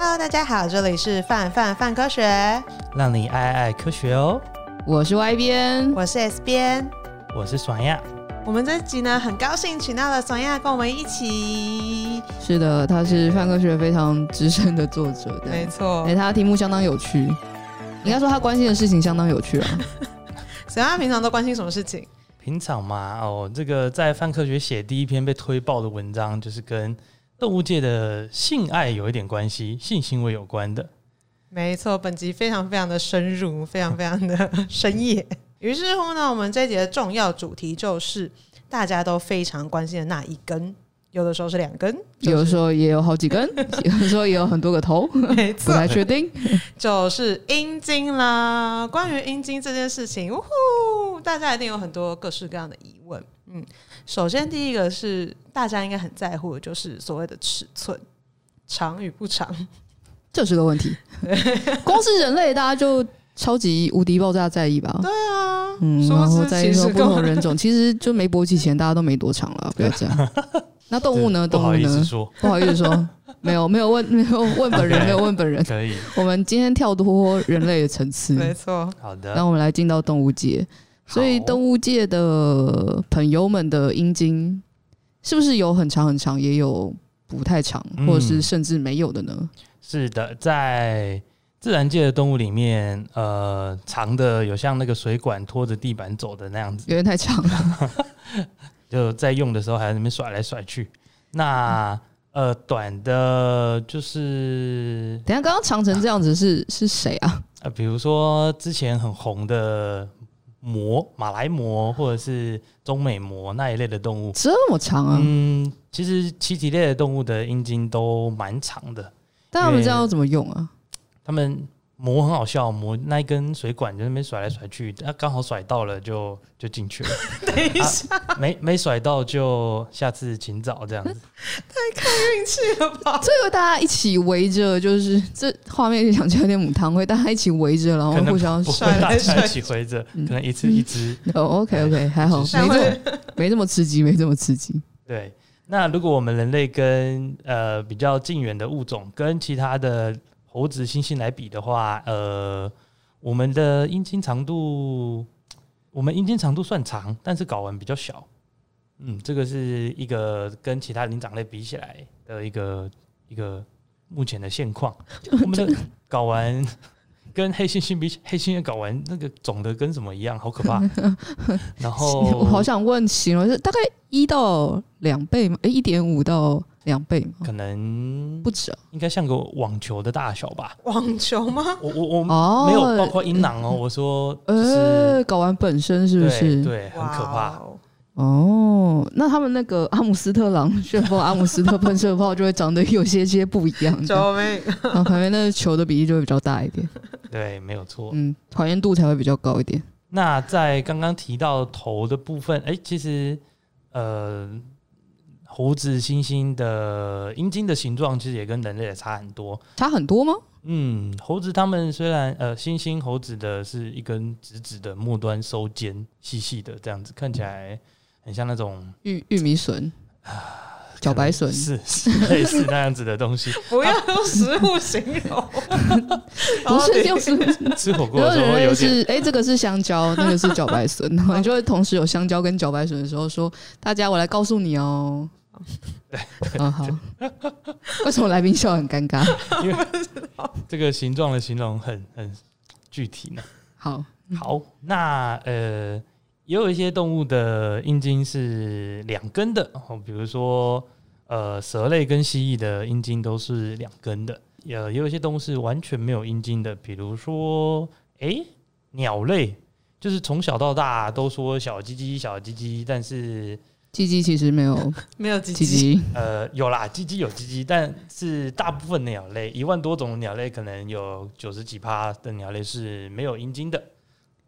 Hello，大家好，这里是范范范科学，让你爱爱科学哦。我是 Y 编，我是 S 边，我是爽亚。我们这集呢，很高兴请到了爽亚跟我们一起。是的，他是范科学非常资深的作者，没错。哎，他的题目相当有趣，应该说他关心的事情相当有趣啊。爽亚平常都关心什么事情？平常嘛，哦，这个在范科学写第一篇被推爆的文章，就是跟动物界的性爱有一点关系，性行为有关的。没错，本集非常非常的深入，非常非常的深夜。于是乎呢，我们这一集的重要主题就是大家都非常关心的那一根，有的时候是两根，就是、有的时候也有好几根，有的时候也有很多个头，没错，不太确定，就是阴茎啦。关于阴茎这件事情，呜呼，大家一定有很多各式各样的疑问。嗯，首先第一个是大家应该很在乎的，就是所谓的尺寸，长与不长，这是个问题。光是人类，大家就。超级无敌爆炸在意吧？对啊，嗯，然后在意说不同人种，其实就没勃起前大家都没多长了，不要这样。那动物呢？动物呢？不好意思说，没有没有问没有问本人，没有问本人。可以。我们今天跳脱人类的层次，没错。好的。那我们来进到动物界，所以动物界的朋友们的阴茎是不是有很长很长，也有不太长，或者是甚至没有的呢？是的，在。自然界的动物里面，呃，长的有像那个水管拖着地板走的那样子，有点太长了。就在用的时候还在那边甩来甩去。那呃，短的就是，等下刚刚长成这样子是是谁啊？呃，比如说之前很红的貘、马来魔，或者是中美魔那一类的动物，这么长啊？嗯，其实栖息类的动物的阴茎都蛮长的。但他们这样要怎么用啊？他们磨很好笑，磨那一根水管就那边甩来甩去，啊刚好甩到了就就进去了。等一下，啊、没没甩到就下次请早这样子。太看运气了吧？最后大家一起围着，就是这画面就想起来有点母汤会，大家一起围着，然后互相甩来甩去，一起围着，可能一次一只。哦、oh,，OK OK，还好，没这么没这么刺激，没这么刺激。对，那如果我们人类跟呃比较近远的物种跟其他的。猴子、猩猩来比的话，呃，我们的阴茎长度，我们阴茎长度算长，但是睾丸比较小。嗯，这个是一个跟其他灵长类比起来的一个一个目前的现况。我们的睾丸 跟黑猩猩比，黑猩猩睾丸那个肿的跟什么一样，好可怕。然后我好想问，形容是大概一到两倍吗？诶，一点五到。两倍吗？可能不止，应该像个网球的大小吧？网球吗？我我我没有包括阴囊哦。我说，呃，睾丸本身是不是？对，很可怕。哦，那他们那个阿姆斯特朗旋风、阿姆斯特喷射炮就会长得有些些不一样。救命！旁边那个球的比例就会比较大一点。对，没有错。嗯，还原度才会比较高一点。那在刚刚提到头的部分，哎，其实呃。猴子、猩猩的阴茎的形状其实也跟人类也差很多，差很多吗？嗯，猴子它们虽然呃，猩猩、猴子的是一根直直的末端收尖，细细的这样子，看起来很像那种玉玉米笋啊，茭白笋是 是类似那样子的东西。不要用食物形容，不是用食物吃火锅的时候会有点。哎、欸，这个是香蕉，那个是茭白笋，然后你就会同时有香蕉跟茭白笋的时候说：“大家，我来告诉你哦。”对，嗯好。为什么来宾笑很尴尬？因为这个形状的形容很很具体呢。好，好，那呃，也有一些动物的阴茎是两根的，哦，比如说呃，蛇类跟蜥蜴的阴茎都是两根的。呃，也有一些动物是完全没有阴茎的，比如说，哎，鸟类，就是从小到大都说小鸡鸡，小鸡鸡，但是。鸡鸡其实没有，没有鸡鸡。呃，有啦，鸡鸡有鸡鸡，但是大部分鸟类，一万多种鸟类，可能有九十几趴的鸟类是没有阴茎的。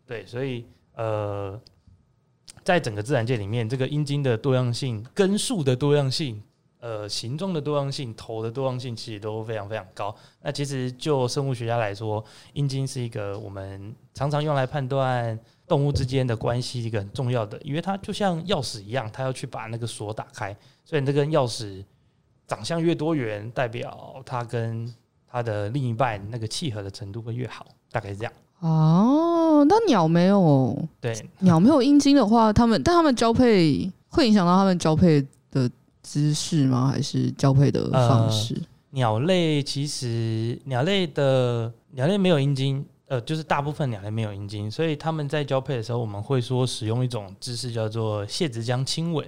对，所以呃，在整个自然界里面，这个阴茎的多样性、根数的多样性、呃，形状的多样性、头的多样性，其实都非常非常高。那其实就生物学家来说，阴茎是一个我们常常用来判断。动物之间的关系一个很重要的，因为它就像钥匙一样，它要去把那个锁打开。所以那根钥匙长相越多元，代表它跟它的另一半那个契合的程度会越好，大概是这样。哦，那鸟没有对，鸟没有阴茎的话，它们但它们交配会影响到它们交配的姿势吗？还是交配的方式？呃、鸟类其实鸟类的鸟类没有阴茎，呃，就是大部分鸟类没有阴茎，所以他们在交配的时候，我们会说使用一种姿势叫做泄殖腔亲吻。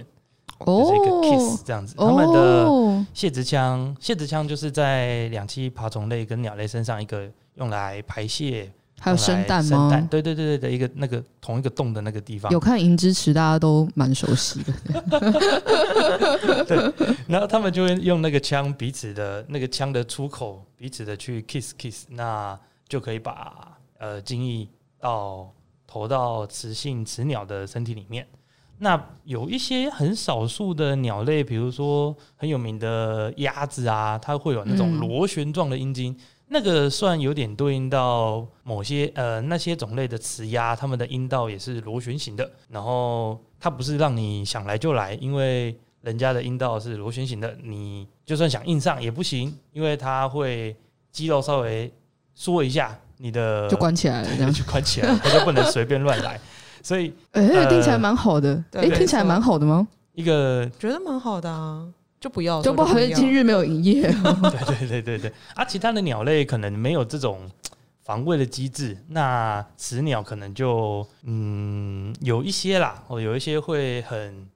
就是一个 kiss 这样子，他们的泄殖腔，泄殖腔就是在两栖爬虫类跟鸟类身上一个用来排泄，还有生蛋吗？对对对对的一个那个同一个洞的那个地方。有看《银之池》，大家都蛮熟悉的。对，然后他们就会用那个枪彼此的那个枪的出口彼此的去 kiss kiss，那就可以把呃精液到投到雌性雌鸟的身体里面。那有一些很少数的鸟类，比如说很有名的鸭子啊，它会有那种螺旋状的阴茎，那个算有点对应到某些呃那些种类的雌鸭，它们的阴道也是螺旋形的。然后它不是让你想来就来，因为人家的阴道是螺旋形的，你就算想硬上也不行，因为它会肌肉稍微缩一下，你的就关起来了，这样 就关起来，了，他就不能随便乱来。所以，哎、欸，听起来蛮好的。哎、呃，听起来蛮好的吗？一个觉得蛮好的啊，就不要，就不好意思，今日没有营业。对对对对对。啊，其他的鸟类可能没有这种防卫的机制，那雌鸟可能就嗯有一些啦，哦，有一些会很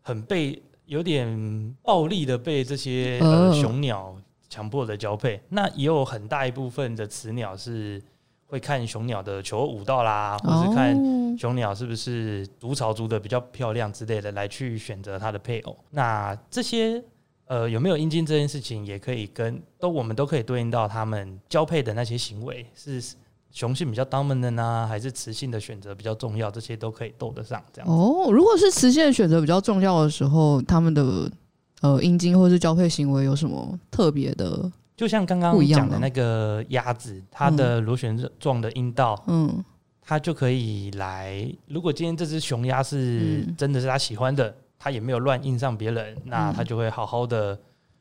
很被有点暴力的被这些呃雄鸟强迫的交配，那也有很大一部分的雌鸟是。会看雄鸟的求偶舞蹈啦，或是看雄鸟是不是筑巢筑的比较漂亮之类的，来去选择它的配偶。那这些呃有没有阴茎这件事情，也可以跟都我们都可以对应到他们交配的那些行为，是雄性比较 dominant 呢，还是雌性的选择比较重要？这些都可以斗得上这样。哦，如果是雌性的选择比较重要的时候，他们的呃阴茎或是交配行为有什么特别的？就像刚刚讲的那个鸭子，它的螺旋状的阴道，嗯，它就可以来。如果今天这只雄鸭是真的是它喜欢的，它也没有乱印上别人，那它就会好好的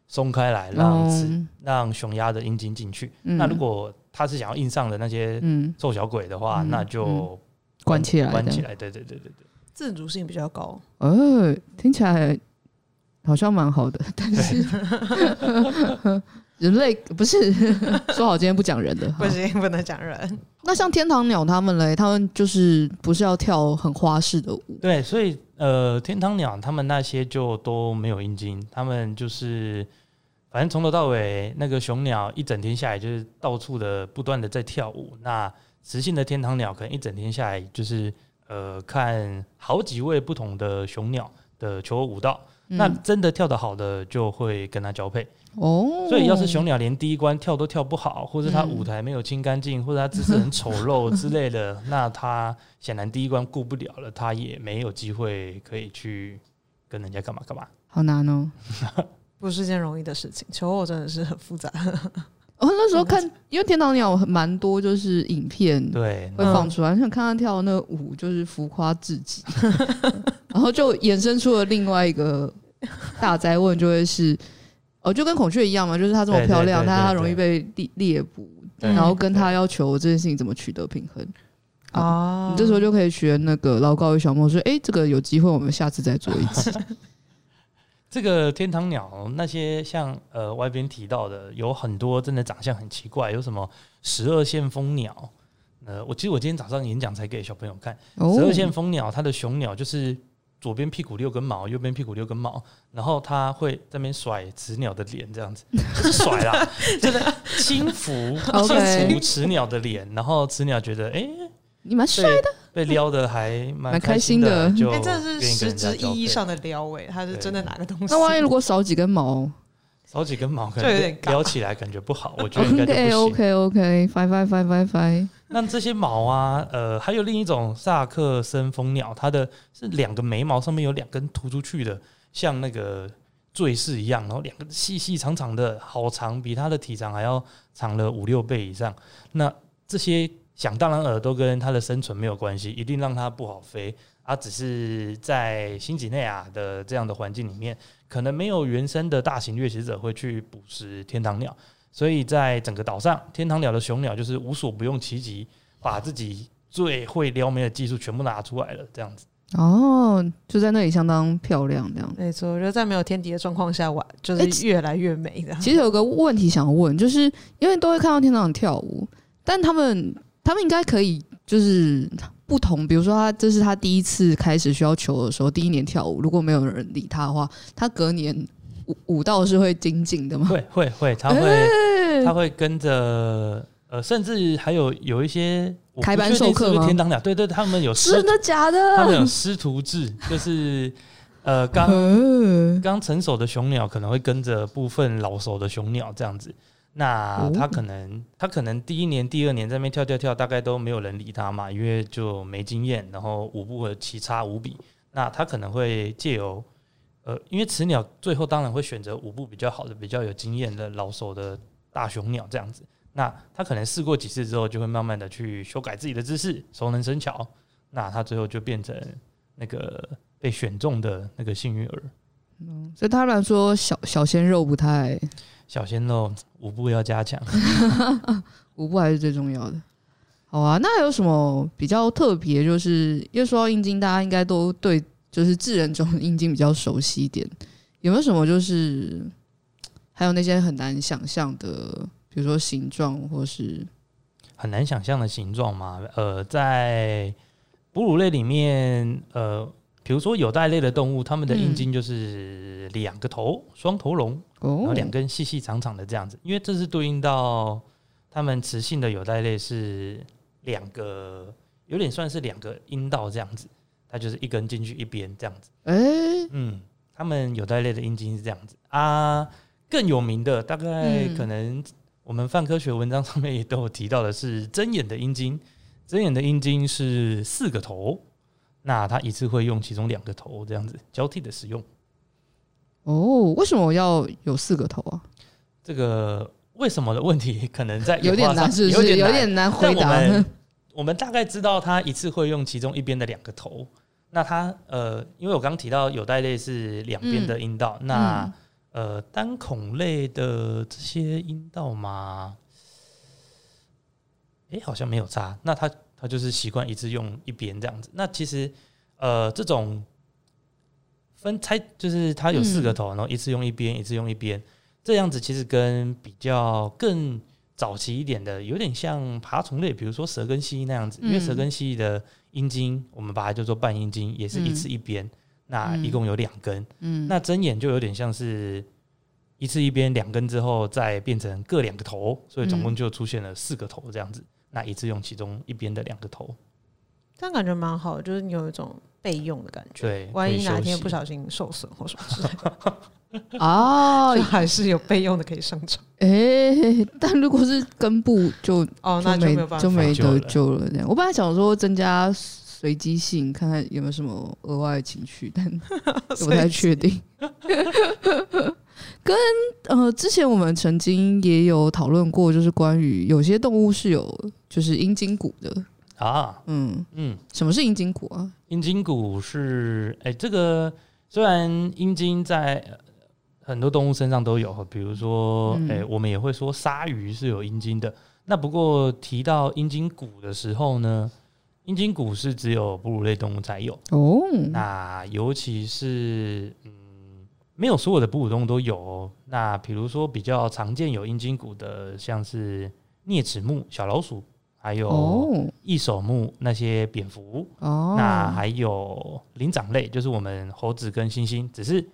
松开来，让让雄鸭的阴茎进去。那如果它是想要印上的那些瘦小鬼的话，那就关起来，关起来。对对对对对，自主性比较高。呃，听起来好像蛮好的，但是。人类不是 说好今天不讲人的，不行，不能讲人。那像天堂鸟他们嘞，他们就是不是要跳很花式的舞？对，所以呃，天堂鸟他们那些就都没有阴茎，他们就是反正从头到尾那个雄鸟一整天下来就是到处的不断的在跳舞。那雌性的天堂鸟可能一整天下来就是呃看好几位不同的雄鸟的求偶舞蹈。嗯、那真的跳得好的就会跟他交配。哦，所以要是雄鸟连第一关跳都跳不好，或者它舞台没有清干净，或者它姿势很丑陋之类的，那它显然第一关过不了了，它也没有机会可以去跟人家干嘛干嘛。好难哦，不是件容易的事情，求偶真的 是很复杂。哦，那时候看，因为天堂鸟蛮多，就是影片对会放出来，想看他跳的那个舞，就是浮夸至极，然后就衍生出了另外一个 大灾问，就会是。哦，就跟孔雀一样嘛，就是它这么漂亮，但它容易被猎猎捕，然后跟它要求这件事情怎么取得平衡哦？你这时候就可以学那个老高与小莫说：“哎、欸，这个有机会，我们下次再做一次。”这个天堂鸟那些像呃外边提到的，有很多真的长相很奇怪，有什么十二线蜂鸟？呃，我其实我今天早上演讲才给小朋友看，十二线蜂鸟，它的雄鸟就是。左边屁股六根毛，右边屁股六根毛，然后它会在那边甩雌鸟的脸，这样子就是甩啦，就是轻抚轻抚雌鸟的脸，然后雌鸟觉得哎，欸、你蛮帅的，被撩的还蛮开心的，就欸，这是实质意义上的撩哎，它是真的拿个东西？那万一如果少几根毛？少几根毛可能撩起来感觉不好，我觉得应该就不行。OK OK OK，Five Five Five Five Five。那这些毛啊，呃，还有另一种萨克森蜂鸟，它的是两个眉毛上面有两根突出去的，像那个坠饰一样，然后两个细细长长的，好长，比它的体长还要长了五六倍以上。那这些想当然耳都跟它的生存没有关系，一定让它不好飞。它只是在新几内亚的这样的环境里面，可能没有原生的大型掠食者会去捕食天堂鸟，所以在整个岛上，天堂鸟的雄鸟就是无所不用其极，把自己最会撩妹的技术全部拿出来了，这样子。哦，就在那里相当漂亮，这样。没错，我觉得在没有天敌的状况下玩，就是越来越美的。其实有个问题想问，就是因为都会看到天堂鸟跳舞，但他们他们应该可以就是不同，比如说他这是他第一次开始需要求的时候，第一年跳舞，如果没有人理他的话，他隔年舞舞蹈是会精进的吗？会会会，他会、欸、他会跟着。呃，甚至还有有一些开班授课吗？天堂鸟，对对，他们有真的假的？他们有师徒制，就是呃，刚刚成熟的雄鸟可能会跟着部分老熟的雄鸟这样子。那他可能他可能第一年、第二年在那边跳跳跳，大概都没有人理他嘛，因为就没经验，然后舞步和奇差无比。那他可能会借由呃，因为雌鸟最后当然会选择舞步比较好的、比较有经验的老手的大雄鸟这样子。那他可能试过几次之后，就会慢慢的去修改自己的姿势，熟能生巧。那他最后就变成那个被选中的那个幸运儿。嗯，所以他来说，小小鲜肉不太，小鲜肉舞步要加强，舞步还是最重要的。好啊，那还有什么比较特别？就是因为说到阴茎，大家应该都对就是智人中的阴茎比较熟悉一点。有没有什么就是还有那些很难想象的？比如说形状，或是很难想象的形状嘛？呃，在哺乳类里面，呃，比如说有袋类的动物，它们的阴茎就是两个头，双、嗯、头龙，然后两根细细长长的这样子，因为这是对应到它们雌性的有袋类是两个，有点算是两个阴道这样子，它就是一根进去一边这样子。哎、欸，嗯，它们有袋类的阴茎是这样子啊。更有名的，大概可能、嗯。我们泛科学文章上面也都有提到的是针眼的阴茎，针眼的阴茎是四个头，那它一次会用其中两个头这样子交替的使用。哦，为什么要有四个头啊？这个为什么的问题可能在有点难，是有点有点难回答。我们 我们大概知道它一次会用其中一边的两个头。那它呃，因为我刚刚提到有袋类是两边的阴道，嗯、那。嗯呃，单孔类的这些阴道嘛？哎、欸，好像没有差。那它它就是习惯一次用一边这样子。那其实呃，这种分拆就是它有四个头，然后一次用一边，一次用一边，这样子其实跟比较更早期一点的有点像爬虫类，比如说蛇跟蜥蜴那样子。因为蛇跟蜥蜴的阴茎，我们把它叫做半阴茎，也是一次一边。那一共有两根，嗯，那针眼就有点像是一次一边两根之后再变成各两个头，所以总共就出现了四个头这样子。那一次用其中一边的两个头，这样感觉蛮好，就是你有一种备用的感觉。对，万一哪天不小心受损或什么之类的，哦，还是有备用的可以上场。哎、欸，但如果是根部就哦，那就没有办法就没得救了。这样，我本来想说增加。随机性，看看有没有什么额外的情绪，但 不太确定。跟呃，之前我们曾经也有讨论过，就是关于有些动物是有就是阴茎骨的啊。嗯嗯，什么是阴茎骨啊？阴茎骨是哎、欸，这个虽然阴茎在很多动物身上都有，比如说哎、嗯欸，我们也会说鲨鱼是有阴茎的。那不过提到阴茎骨的时候呢？阴茎骨是只有哺乳类动物才有哦，那尤其是嗯，没有所有的哺乳动物都有哦。那比如说比较常见有阴茎骨的，像是啮齿目、小老鼠，还有翼手目那些蝙蝠哦，那还有灵长类，就是我们猴子跟猩猩，只是。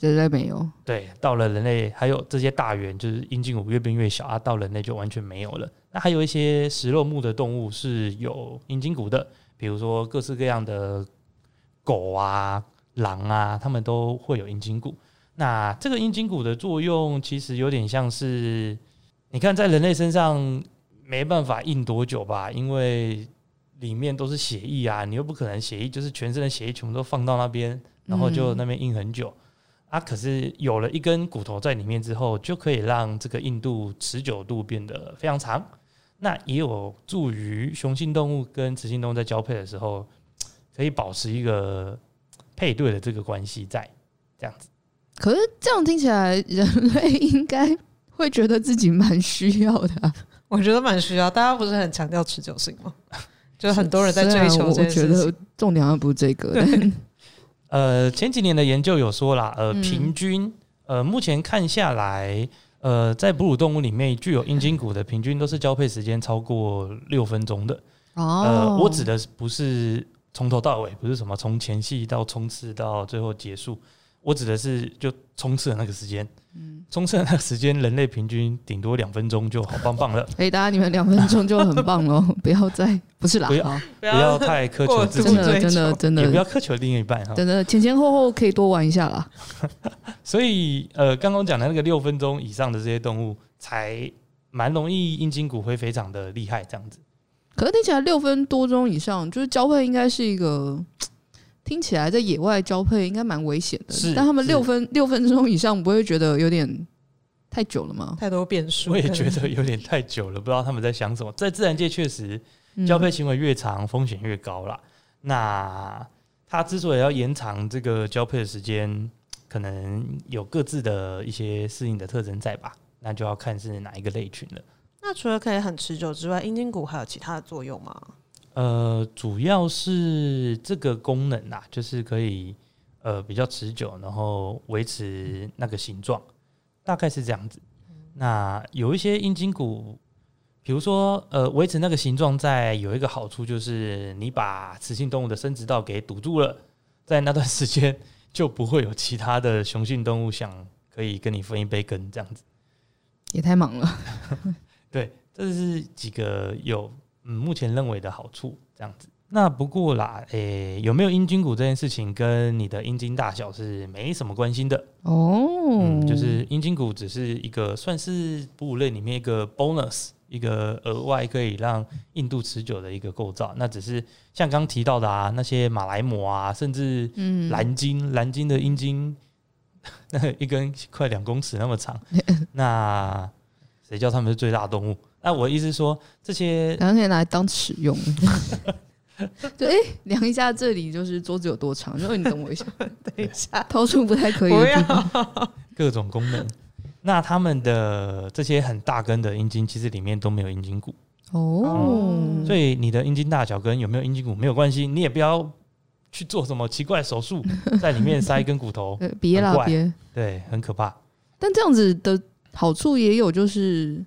人类没有，对，到了人类还有这些大猿，就是阴茎骨越变越小啊，到人类就完全没有了。那还有一些食肉目的动物是有阴茎骨的，比如说各式各样的狗啊、狼啊，它们都会有阴茎骨。那这个阴茎骨的作用其实有点像是，你看在人类身上没办法硬多久吧，因为里面都是血液啊，你又不可能血液就是全身的血液全部都放到那边，然后就那边硬很久。嗯啊，可是有了一根骨头在里面之后，就可以让这个硬度、持久度变得非常长。那也有助于雄性动物跟雌性动物在交配的时候，可以保持一个配对的这个关系在这样子。可是这样听起来，人类应该会觉得自己蛮需要的、啊，我觉得蛮需要。大家不是很强调持久性吗？就很多人在追求这件事情。我觉得重点好像不是这个。对 呃，前几年的研究有说啦，呃，平均呃，目前看下来，呃，在哺乳动物里面具有阴茎骨的，平均都是交配时间超过六分钟的。哦，呃，我指的不是从头到尾，不是什么从前戏到冲刺到最后结束。我指的是就冲刺的那个时间，嗯，冲刺的那个时间，人类平均顶多两分钟就好棒棒了。哎，大家你们两分钟就很棒了，不要再不是啦，不要不要太苛求自己，真的真的 真的，也不要苛求另一半哈。真的前前后后可以多玩一下啦。所以呃，刚刚讲的那个六分钟以上的这些动物，才蛮容易阴茎骨灰非常的厉害这样子。可是听起来六分多钟以上，就是交配应该是一个。听起来在野外交配应该蛮危险的，是但他们六分六分钟以上不会觉得有点太久了吗？太多变数，我也觉得有点太久了，不知道他们在想什么。在自然界确实，交配行为越长，风险越高啦。嗯、那他之所以要延长这个交配的时间，可能有各自的一些适应的特征在吧？那就要看是哪一个类群了。那除了可以很持久之外，阴茎骨还有其他的作用吗？呃，主要是这个功能啊，就是可以呃比较持久，然后维持那个形状，大概是这样子。那有一些阴茎骨，比如说呃维持那个形状，在有一个好处就是你把雌性动物的生殖道给堵住了，在那段时间 就不会有其他的雄性动物想可以跟你分一杯羹这样子。也太忙了。对，这是几个有。嗯，目前认为的好处这样子。那不过啦，诶、欸，有没有阴茎骨这件事情跟你的阴茎大小是没什么关系的哦。嗯，就是阴茎骨只是一个算是哺乳类里面一个 bonus，一个额外可以让硬度持久的一个构造。那只是像刚提到的啊，那些马来貘啊，甚至蓝鲸，蓝鲸的阴茎 那一根快两公尺那么长，那谁叫他们是最大的动物？那我的意思是说，这些两可以拿来当尺用，就哎量一下这里就是桌子有多长，然后你等我一下，等一下 掏出不太可以的地方，各种功能。那他们的这些很大根的阴茎，其实里面都没有阴茎骨哦、嗯，所以你的阴茎大小跟有没有阴茎骨没有关系，你也不要去做什么奇怪的手术，在里面塞一根骨头，别啦别，对，很可怕。但这样子的好处也有，就是。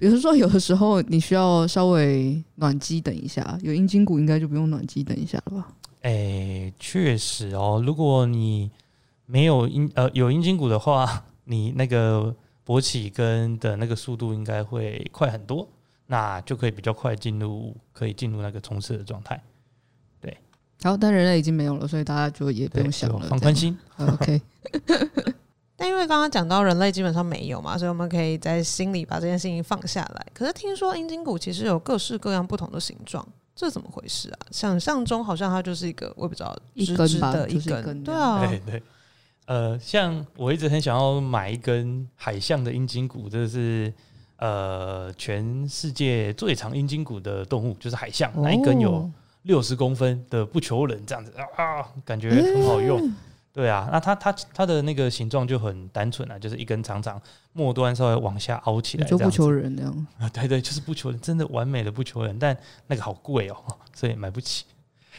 比如说，有的时候你需要稍微暖机等一下，有阴茎骨应该就不用暖机等一下了吧？哎、欸，确实哦。如果你没有阴呃有阴茎骨的话，你那个勃起跟的那个速度应该会快很多，那就可以比较快进入可以进入那个冲刺的状态。对，好，但人类已经没有了，所以大家就也不用想了，放宽心。OK。但因为刚刚讲到人类基本上没有嘛，所以我们可以在心里把这件事情放下来。可是听说阴茎骨其实有各式各样不同的形状，这怎么回事啊？想象中好像它就是一个我也不知道直直的一根吧，一根。对啊，对对。呃，像我一直很想要买一根海象的阴茎骨，这是呃全世界最长阴茎骨的动物，就是海象，那一根有六十公分的不求人这样子啊，感觉很好用。欸对啊，那它它它的那个形状就很单纯啊，就是一根长长，末端稍微往下凹起来，就不求人那样啊。对对，就是不求人，真的完美的不求人，但那个好贵哦，所以买不起。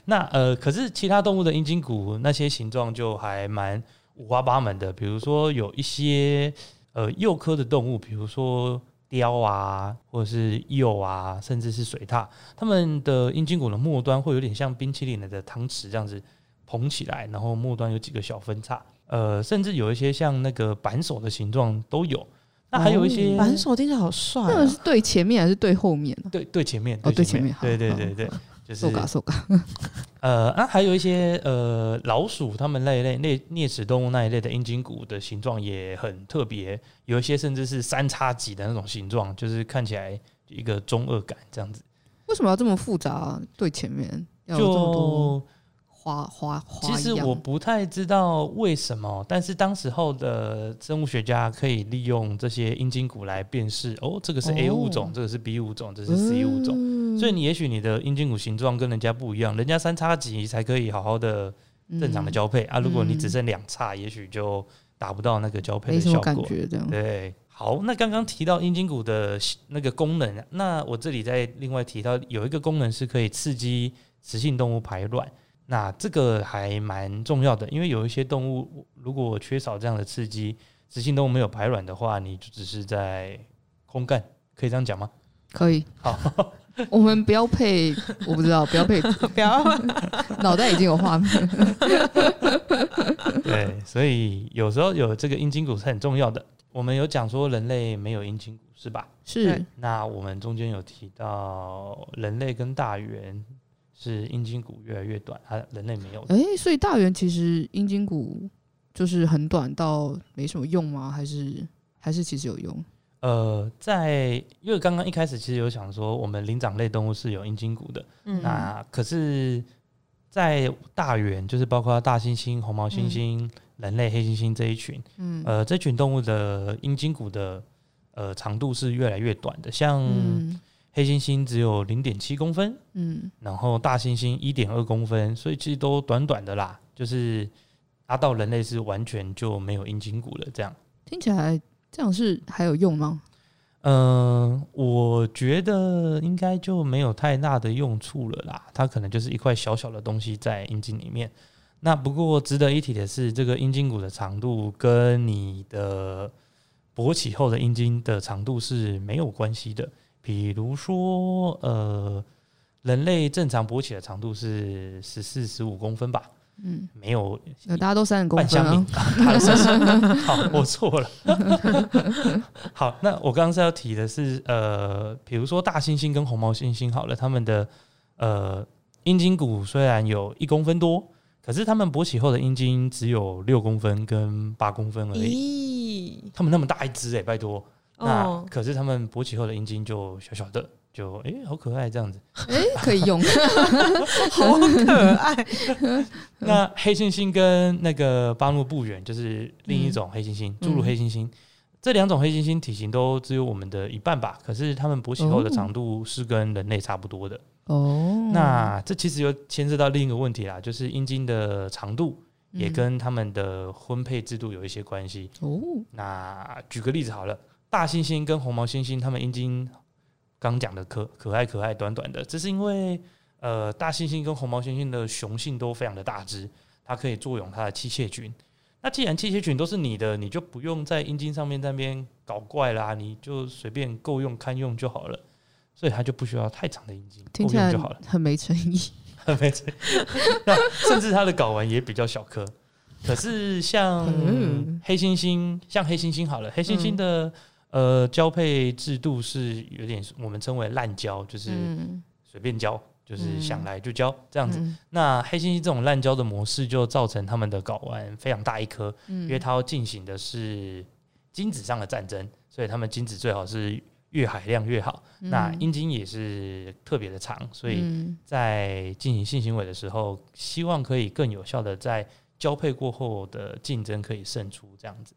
那呃，可是其他动物的阴茎骨那些形状就还蛮五花八门的，比如说有一些呃鼬科的动物，比如说雕啊，或者是鼬啊，甚至是水獭，它们的阴茎骨的末端会有点像冰淇淋的汤匙这样子。捧起来，然后末端有几个小分叉，呃，甚至有一些像那个扳手的形状都有。那还有一些扳手听起来好帅，那个是对前面还是对后面呢？对对前面哦，对前面，对对对对，就是。受嘎受嘎。呃，那还有一些呃老鼠，它们那一类类啮齿动物那一类的阴茎骨的形状也很特别，有一些甚至是三叉戟的那种形状，就是看起来一个中二感这样子。为什么要这么复杂？对前面要有这么多？花花花，其实我不太知道为什么，但是当时候的生物学家可以利用这些阴茎骨来辨识，哦，这个是 A 物种，哦、这个是 B 物种，这是 C 物种，嗯、所以你也许你的阴茎骨形状跟人家不一样，人家三叉戟才可以好好的正常的交配、嗯、啊，如果你只剩两叉，也许就达不到那个交配的效果。对。好，那刚刚提到阴茎骨的那个功能，那我这里再另外提到有一个功能是可以刺激雌性动物排卵，那这个还蛮重要的，因为有一些动物如果缺少这样的刺激，雌性动物没有排卵的话，你就只是在空干，可以这样讲吗？可以。好，我们不要配，我不知道，不要配，不要，脑袋已经有画面。对，所以有时候有这个阴茎骨是很重要的。我们有讲说人类没有阴茎骨是吧？是。那我们中间有提到人类跟大猿是阴茎骨越来越短，它，人类没有。哎、欸，所以大猿其实阴茎骨就是很短到没什么用吗？还是还是其实有用？呃，在因为刚刚一开始其实有想说我们灵长类动物是有阴茎骨的，嗯，那可是，在大猿就是包括大猩猩、红毛猩猩。嗯人类黑猩猩这一群，嗯，呃，这群动物的阴茎骨的呃长度是越来越短的，像黑猩猩只有零点七公分，嗯，然后大猩猩一点二公分，所以其实都短短的啦，就是阿到人类是完全就没有阴茎骨了，这样听起来这样是还有用吗？嗯、呃，我觉得应该就没有太大的用处了啦，它可能就是一块小小的东西在阴茎里面。那不过值得一提的是，这个阴茎骨的长度跟你的勃起后的阴茎的长度是没有关系的。比如说，呃，人类正常勃起的长度是十四、十五公分吧？嗯，没有，大家都三十公分啊。好，我错了。好，那我刚刚是要提的是，呃，比如说大猩猩跟红毛猩猩，好了，他们的呃阴茎骨虽然有一公分多。可是他们勃起后的阴茎只有六公分跟八公分而已。咦他们那么大一只哎、欸，拜托。哦、那可是他们勃起后的阴茎就小小的，就哎、欸，好可爱这样子。哎、欸，可以用，好可爱。那黑猩猩跟那个巴诺不远就是另一种黑猩猩，侏儒、嗯、黑猩猩。这两种黑猩猩体型都只有我们的一半吧？可是他们勃起后的长度是跟人类差不多的。哦，那这其实又牵涉到另一个问题啦，就是阴茎的长度也跟他们的婚配制度有一些关系。哦，那举个例子好了，大猩猩跟红毛猩猩，它们阴茎刚讲的可可爱可爱短短的，这是因为呃，大猩猩跟红毛猩猩的雄性都非常的大只，它可以作用它的器械群。那既然器械群都是你的，你就不用在阴茎上面在那边搞怪啦，你就随便够用堪用就好了。所以它就不需要太长的阴茎，听起来就好了，很没诚意，很没诚意。那甚至它的睾丸也比较小颗。可是像黑猩猩，像黑猩猩好了，黑猩猩的呃交配制度是有点我们称为滥交，就是随便交，就是想来就交这样子。那黑猩猩这种滥交的模式，就造成他们的睾丸非常大一颗，因为它要进行的是精子上的战争，所以他们精子最好是。越海量越好，那阴茎也是特别的长，嗯、所以在进行性行为的时候，希望可以更有效的在交配过后的竞争可以胜出这样子。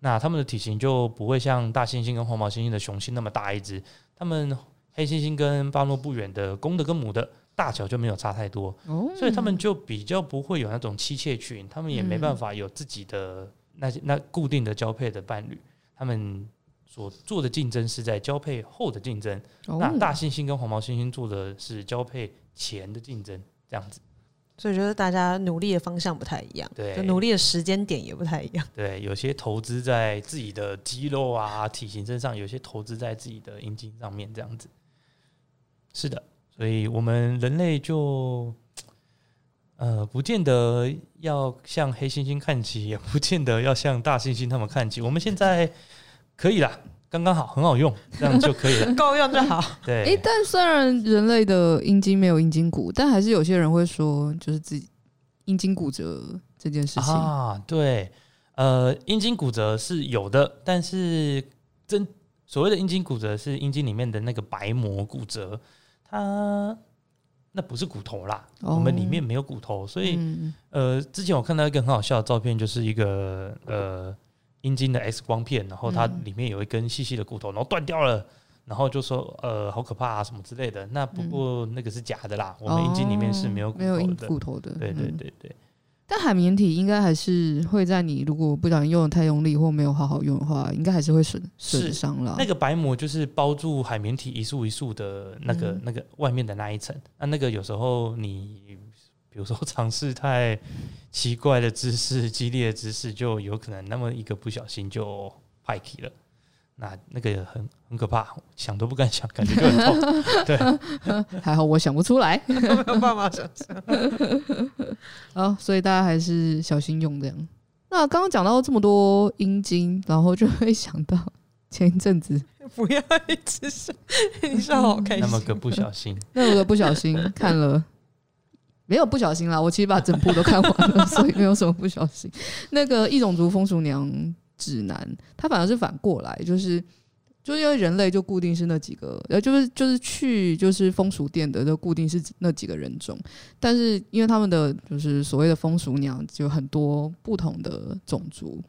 那他们的体型就不会像大猩猩跟黄毛猩猩的雄性那么大一只，他们黑猩猩跟巴诺不远的公的跟母的大小就没有差太多，哦、所以他们就比较不会有那种妻妾群，他们也没办法有自己的那些那固定的交配的伴侣，他们。所做的竞争是在交配后的竞争，哦、那大猩猩跟黄毛猩猩做的是交配前的竞争，这样子。所以觉得大家努力的方向不太一样，对，就努力的时间点也不太一样。对，有些投资在自己的肌肉啊、体型身上，有些投资在自己的阴茎上面，这样子。是的，所以我们人类就，呃，不见得要向黑猩猩看齐，也不见得要向大猩猩他们看齐。我们现在。可以啦，刚刚好，很好用，这样就可以了，够用就好。对，哎、欸，但虽然人类的阴茎没有阴茎骨，但还是有些人会说，就是自己阴茎骨折这件事情啊。对，呃，阴茎骨折是有的，但是真所谓的阴茎骨折是阴茎里面的那个白膜骨折，它那不是骨头啦，哦、我们里面没有骨头，所以、嗯、呃，之前我看到一个很好笑的照片，就是一个呃。阴茎的 X 光片，然后它里面有一根细细的骨头，然后断掉了，然后就说呃好可怕啊什么之类的。那不过那个是假的啦，嗯、我们阴茎里面是没有骨头的，没有骨头的。对对对对。但海绵体应该还是会在你如果不小心用的太用力或没有好好用的话，应该还是会损损伤了。那个白膜就是包住海绵体一束一束的那个、嗯、那个外面的那一层。那那个有时候你比如说 尝试太奇怪的姿势、激烈的姿势，就有可能那么一个不小心就派气了。那那个很很可怕，想都不敢想，感觉就很痛。对，还好我想不出来，没有办法想象。好，所以大家还是小心用这样。那刚刚讲到这么多阴茎，然后就会想到前一阵子，不要一直笑，你笑好开心。那么个不小心，那么个不小心看了，没有不小心啦，我其实把整部都看完了，所以没有什么不小心。那个异种族风俗娘。指南，它反而是反过来，就是就是因为人类就固定是那几个，呃，就是就是去就是风俗店的，就固定是那几个人种，但是因为他们的就是所谓的风俗娘，就很多不同的种族，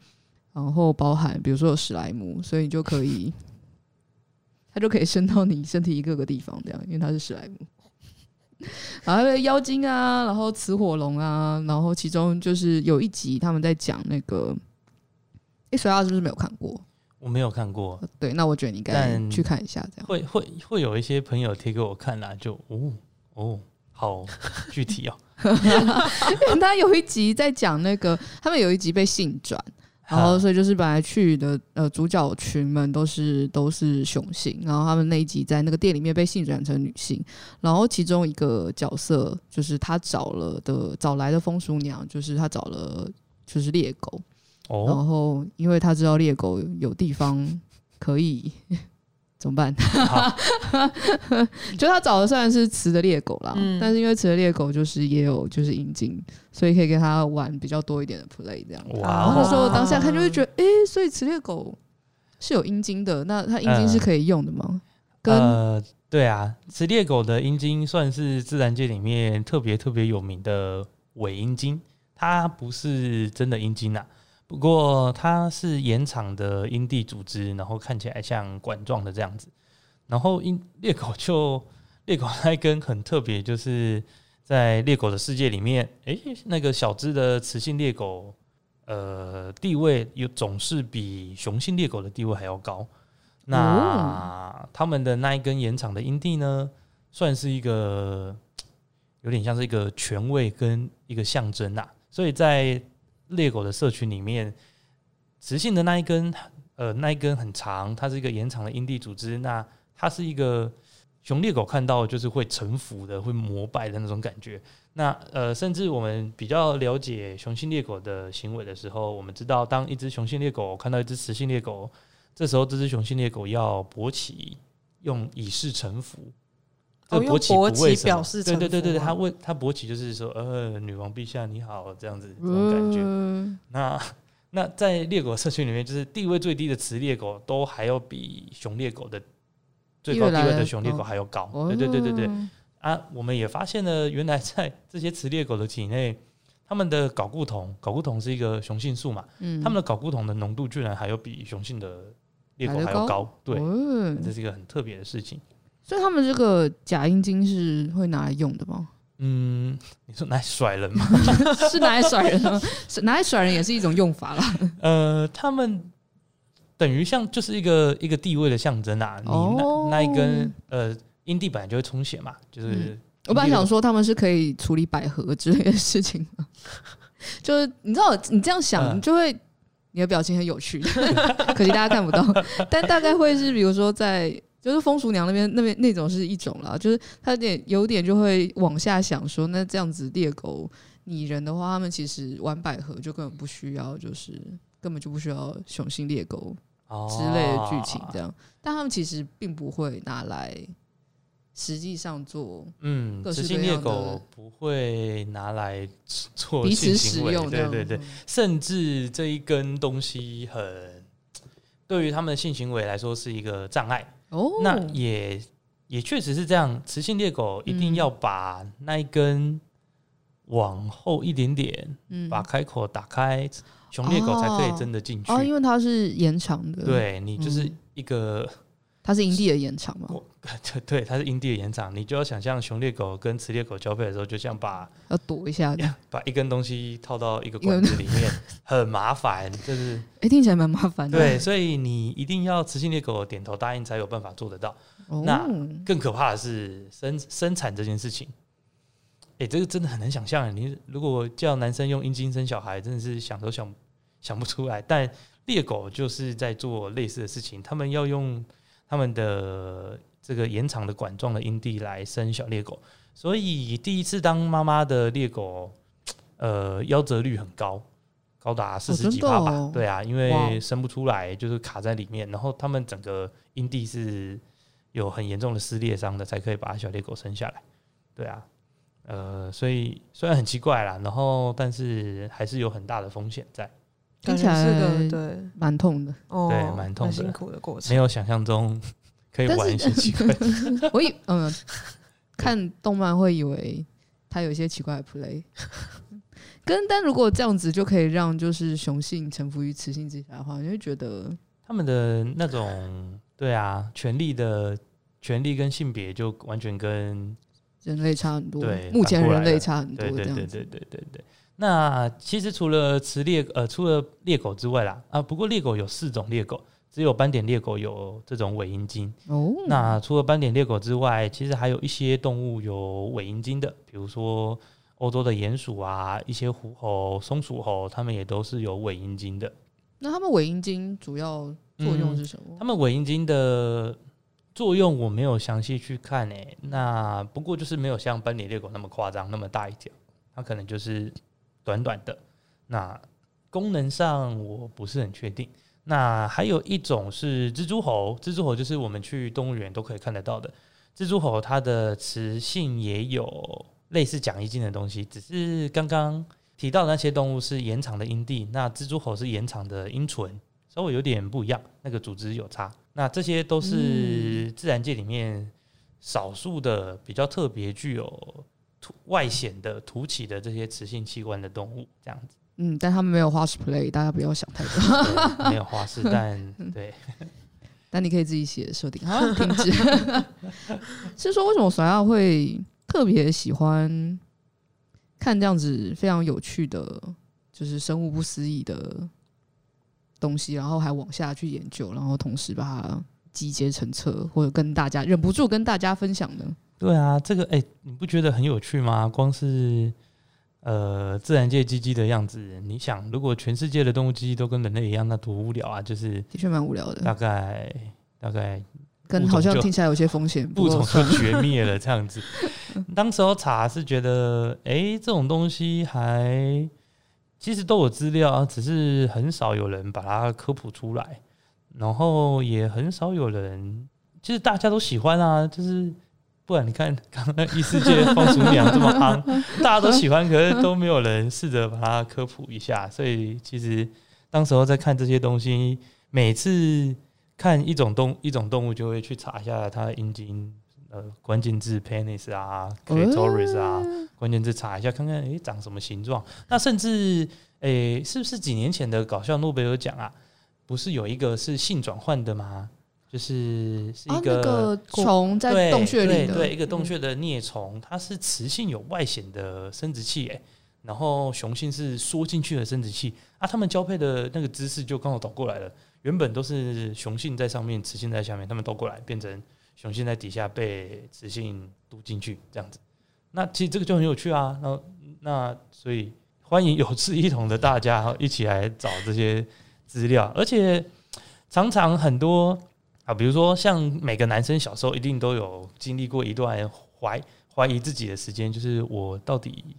然后包含比如说有史莱姆，所以你就可以，它就可以伸到你身体一个个地方，这样，因为它是史莱姆，然后妖精啊，然后雌火龙啊，然后其中就是有一集他们在讲那个。哎，水曜是不是没有看过？我没有看过。对，那我觉得你应该去看一下，这样会会会有一些朋友贴给我看啦，就哦哦，好具体哦。他有一集在讲那个，他们有一集被性转，然后所以就是本来去的呃主角群们都是都是雄性，然后他们那一集在那个店里面被性转成女性，然后其中一个角色就是他找了的找来的风俗娘，就是他找了就是猎狗。然后，因为他知道猎狗有地方可以怎么办？就他找的虽然是雌的猎狗啦，嗯、但是因为雌的猎狗就是也有就是阴茎，所以可以跟他玩比较多一点的 play 这样。哇！然后那时候当下看就会觉得，哎、欸，所以雌猎狗是有阴茎的，那它阴茎是可以用的吗？跟呃，对啊，雌猎狗的阴茎算是自然界里面特别特别有名的伪阴茎，它不是真的阴茎啊。不过它是盐场的阴蒂组织，然后看起来像管状的这样子。然后因猎狗就猎狗那一根很特别，就是在猎狗的世界里面，诶、欸，那个小只的雌性猎狗，呃，地位有总是比雄性猎狗的地位还要高。那他们的那一根延长的阴蒂呢，算是一个有点像是一个权位跟一个象征呐。所以在猎狗的社群里面，雌性的那一根，呃，那一根很长，它是一个延长的阴蒂组织。那它是一个雄猎狗看到就是会臣服的，会膜拜的那种感觉。那呃，甚至我们比较了解雄性猎狗的行为的时候，我们知道，当一只雄性猎狗看到一只雌性猎狗，这时候这只雄性猎狗要勃起，用以示臣服。这个、勃起不为什么？对对对对，他问他勃起就是说，呃，女王陛下你好，这样子这种感觉。嗯、那那在猎狗社区里面，就是地位最低的雌猎狗都还要比雄猎狗的最高地位的雄猎狗还要高。对对对对对。啊，我们也发现了，原来在这些雌猎狗的体内，它们的睾固酮，睾固酮是一个雄性素嘛，嗯，它们的睾固酮的浓度居然还要比雄性的猎狗还要高。对，嗯、这是一个很特别的事情。所以他们这个假阴茎是会拿来用的吗？嗯，你说拿来甩人吗？是拿来甩人吗？是 拿来甩人也是一种用法啦。呃，他们等于像就是一个一个地位的象征啊。你那、哦、那一根呃阴蒂本来就会充血嘛，就是、嗯、我本来想说他们是可以处理百合之类的事情吗？就是你知道你这样想，你就会你的表情很有趣，可惜大家看不到，但大概会是比如说在。就是风俗娘那边那边那种是一种啦，就是他有点有点就会往下想说，那这样子猎狗拟人的话，他们其实玩百合就根本不需要，就是根本就不需要雄性猎狗之类的剧情这样，但他们其实并不会拿来实际上做，嗯，雌性猎狗不会拿来做彼此使用，对对对，甚至这一根东西很对于他们的性行为来说是一个障碍。哦，那也也确实是这样。雌性猎狗一定要把那一根往后一点点，嗯，把开口打开，雄猎狗才可以真的进去。哦，因为它是延长的。对，你就是一个它是营地的延长吗？对对，它是阴蒂的延长。你就要想象雄猎狗跟雌猎狗交配的时候，就像把 要躲一下，把一根东西套到一个管子里面，很麻烦。就是哎、欸，听起来蛮麻烦的。对，所以你一定要雌性猎狗点头答应，才有办法做得到。哦、那更可怕的是生生产这件事情。哎、欸，这个真的很难想象。你如果叫男生用阴茎生小孩，真的是想都想想不出来。但猎狗就是在做类似的事情，他们要用。他们的这个延长的管状的阴蒂来生小猎狗，所以第一次当妈妈的猎狗，呃，夭折率很高，高达四十几趴吧。哦。哦、对啊，因为生不出来，就是卡在里面，然后他们整个阴蒂是有很严重的撕裂伤的，才可以把小猎狗生下来。对啊，呃，所以虽然很奇怪啦，然后但是还是有很大的风险在。听起来是个对。蛮痛的，哦、对蛮痛的，辛苦的过程，没有想象中可以玩一些奇怪的。我以嗯、呃、看动漫会以为它有一些奇怪的 play，跟但如果这样子就可以让就是雄性臣服于雌性之下的话，你会觉得他们的那种对啊权力的权力跟性别就完全跟人类差很多。对，目前人类差很多。对对对对对对对，对。那其实除了雌猎呃，除了猎狗之外啦，啊，不过猎狗有四种猎狗，只有斑点猎狗有这种尾阴茎。哦。那除了斑点猎狗之外，其实还有一些动物有尾阴茎的，比如说欧洲的鼹鼠啊，一些狐猴、松鼠猴，它们也都是有尾阴茎的。那它们尾阴茎主要作用是什么？它们尾阴茎的作用我没有详细去看诶、欸。那不过就是没有像斑点猎狗那么夸张，那么大一条，它可能就是。短短的，那功能上我不是很确定。那还有一种是蜘蛛猴，蜘蛛猴就是我们去动物园都可以看得到的蜘蛛猴，它的雌性也有类似讲义茎的东西，只是刚刚提到的那些动物是延长的阴蒂，那蜘蛛猴是延长的阴唇，稍微有点不一样，那个组织有差。那这些都是自然界里面少数的比较特别具有。外显的凸起的这些雌性器官的动物，这样子。嗯，但他们没有花式 play，大家不要想太多。没有花式，但对。但你可以自己写设定。好，停止。是说为什么索亚会特别喜欢看这样子非常有趣的，就是生物不思议的东西，然后还往下去研究，然后同时把它集结成册，或者跟大家忍不住跟大家分享呢？对啊，这个哎、欸，你不觉得很有趣吗？光是呃，自然界鸡鸡的样子，你想，如果全世界的动物鸡鸡都跟人类一样，那多无聊啊！就是的确蛮无聊的。大概大概跟好像听起来有些风险，物种就绝灭了这样子。当时候查是觉得，哎、欸，这种东西还其实都有资料啊，只是很少有人把它科普出来，然后也很少有人，其实大家都喜欢啊，就是。不然你看，刚刚异世界放鼠娘这么夯，大家都喜欢，可是都没有人试着把它科普一下。所以其实当时候在看这些东西，每次看一种动一种动物，就会去查一下它的阴茎，呃，关键字 penis 啊，clitoris 啊，关键字查一下，看看诶、欸、长什么形状。那甚至诶、欸，是不是几年前的搞笑诺贝尔奖啊？不是有一个是性转换的吗？就是是一个虫、啊那个、在洞穴里对，对，对，一个洞穴的孽虫，它是雌性有外显的生殖器，哎，然后雄性是缩进去的生殖器。啊，它们交配的那个姿势就刚好倒过来了，原本都是雄性在上面，雌性在下面，它们倒过来变成雄性在底下被雌性嘟进去这样子，那其实这个就很有趣啊，那那所以欢迎有志一同的大家一起来找这些资料，而且常常很多。啊，比如说像每个男生小时候一定都有经历过一段怀怀疑自己的时间，就是我到底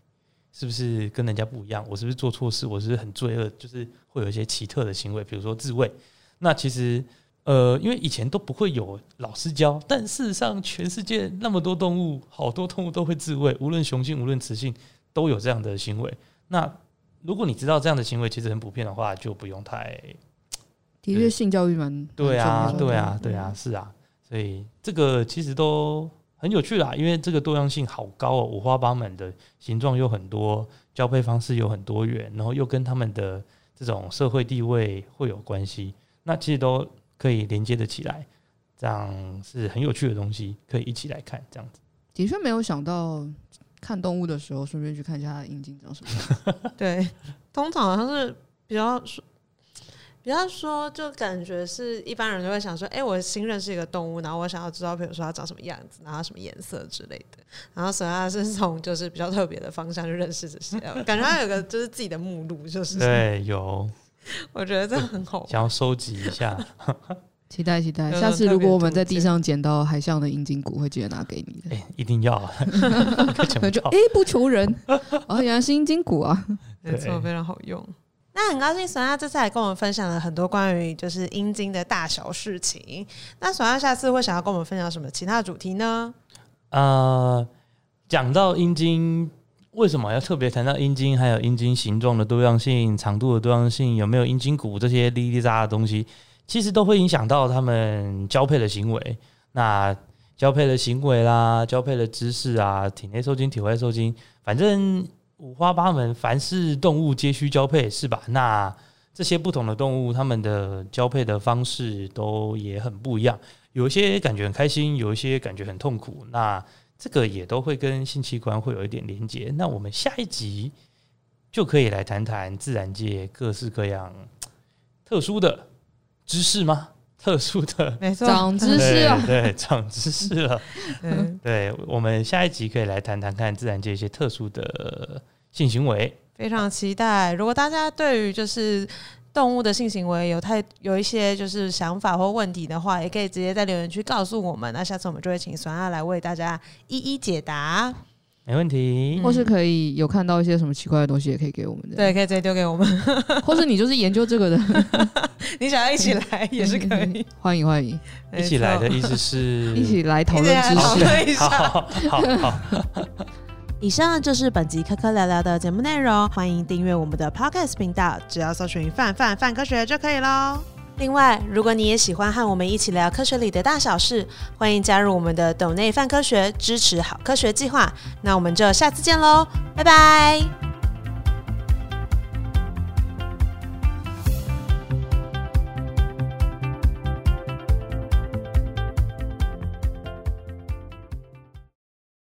是不是跟人家不一样？我是不是做错事？我是不是很罪恶？就是会有一些奇特的行为，比如说自慰。那其实呃，因为以前都不会有老师教，但事实上全世界那么多动物，好多动物都会自慰，无论雄性无论雌性都有这样的行为。那如果你知道这样的行为其实很普遍的话，就不用太。的确，性教育蛮对啊，对啊，对啊，是啊，所以这个其实都很有趣啦，因为这个多样性好高哦，五花八门的形状有很多，交配方式有很多元，然后又跟他们的这种社会地位会有关系，那其实都可以连接的起来。这样是很有趣的东西，可以一起来看。这样子的确没有想到看动物的时候，顺便去看一下它的阴茎长什么样。对，通常好像是比较说。比方说，就感觉是一般人就会想说，哎、欸，我新认识一个动物，然后我想要知道，比如说它长什么样子，然后它什么颜色之类的。然后所以它是从就是比较特别的方向去认识这些，感觉它有个就是自己的目录，就是对，有。我觉得这很好，想要收集一下，期待期待。下次如果我们在地上捡到海象的阴茎骨，会记得拿给你的。哎、欸，一定要。就哎、欸，不求人，哦，原来是阴茎骨啊，没错，非常好用。那很高兴，索亚这次来跟我们分享了很多关于就是阴茎的大小事情。那索亚下次会想要跟我们分享什么其他的主题呢？呃，讲到阴茎，为什么要特别谈到阴茎？还有阴茎形状的多样性、长度的多样性，有没有阴茎骨这些哩哩杂杂的东西，其实都会影响到他们交配的行为。那交配的行为啦，交配的姿势啊，体内受精、体外受精，反正。五花八门，凡是动物皆需交配，是吧？那这些不同的动物，它们的交配的方式都也很不一样。有一些感觉很开心，有一些感觉很痛苦。那这个也都会跟性器官会有一点连接。那我们下一集就可以来谈谈自然界各式各样特殊的知识吗？特殊的，没错，长知识了，对，长知识了。嗯，对，我们下一集可以来谈谈看自然界一些特殊的。性行为非常期待。如果大家对于就是动物的性行为有太有一些就是想法或问题的话，也可以直接在留言区告诉我们。那下次我们就会请酸亚来为大家一一解答。没问题，或是可以有看到一些什么奇怪的东西，也可以给我们的。对，可以直接丢给我们。或是你就是研究这个的，你想要一起来也是可以。欢迎欢迎，一起来的意思是 一起来讨论知识。好好好。以上就是本集科科聊聊的节目内容，欢迎订阅我们的 Podcast 频道，只要搜寻“范范范科学”就可以喽。另外，如果你也喜欢和我们一起聊科学里的大小事，欢迎加入我们的斗内范科学支持好科学计划。那我们就下次见喽，拜拜。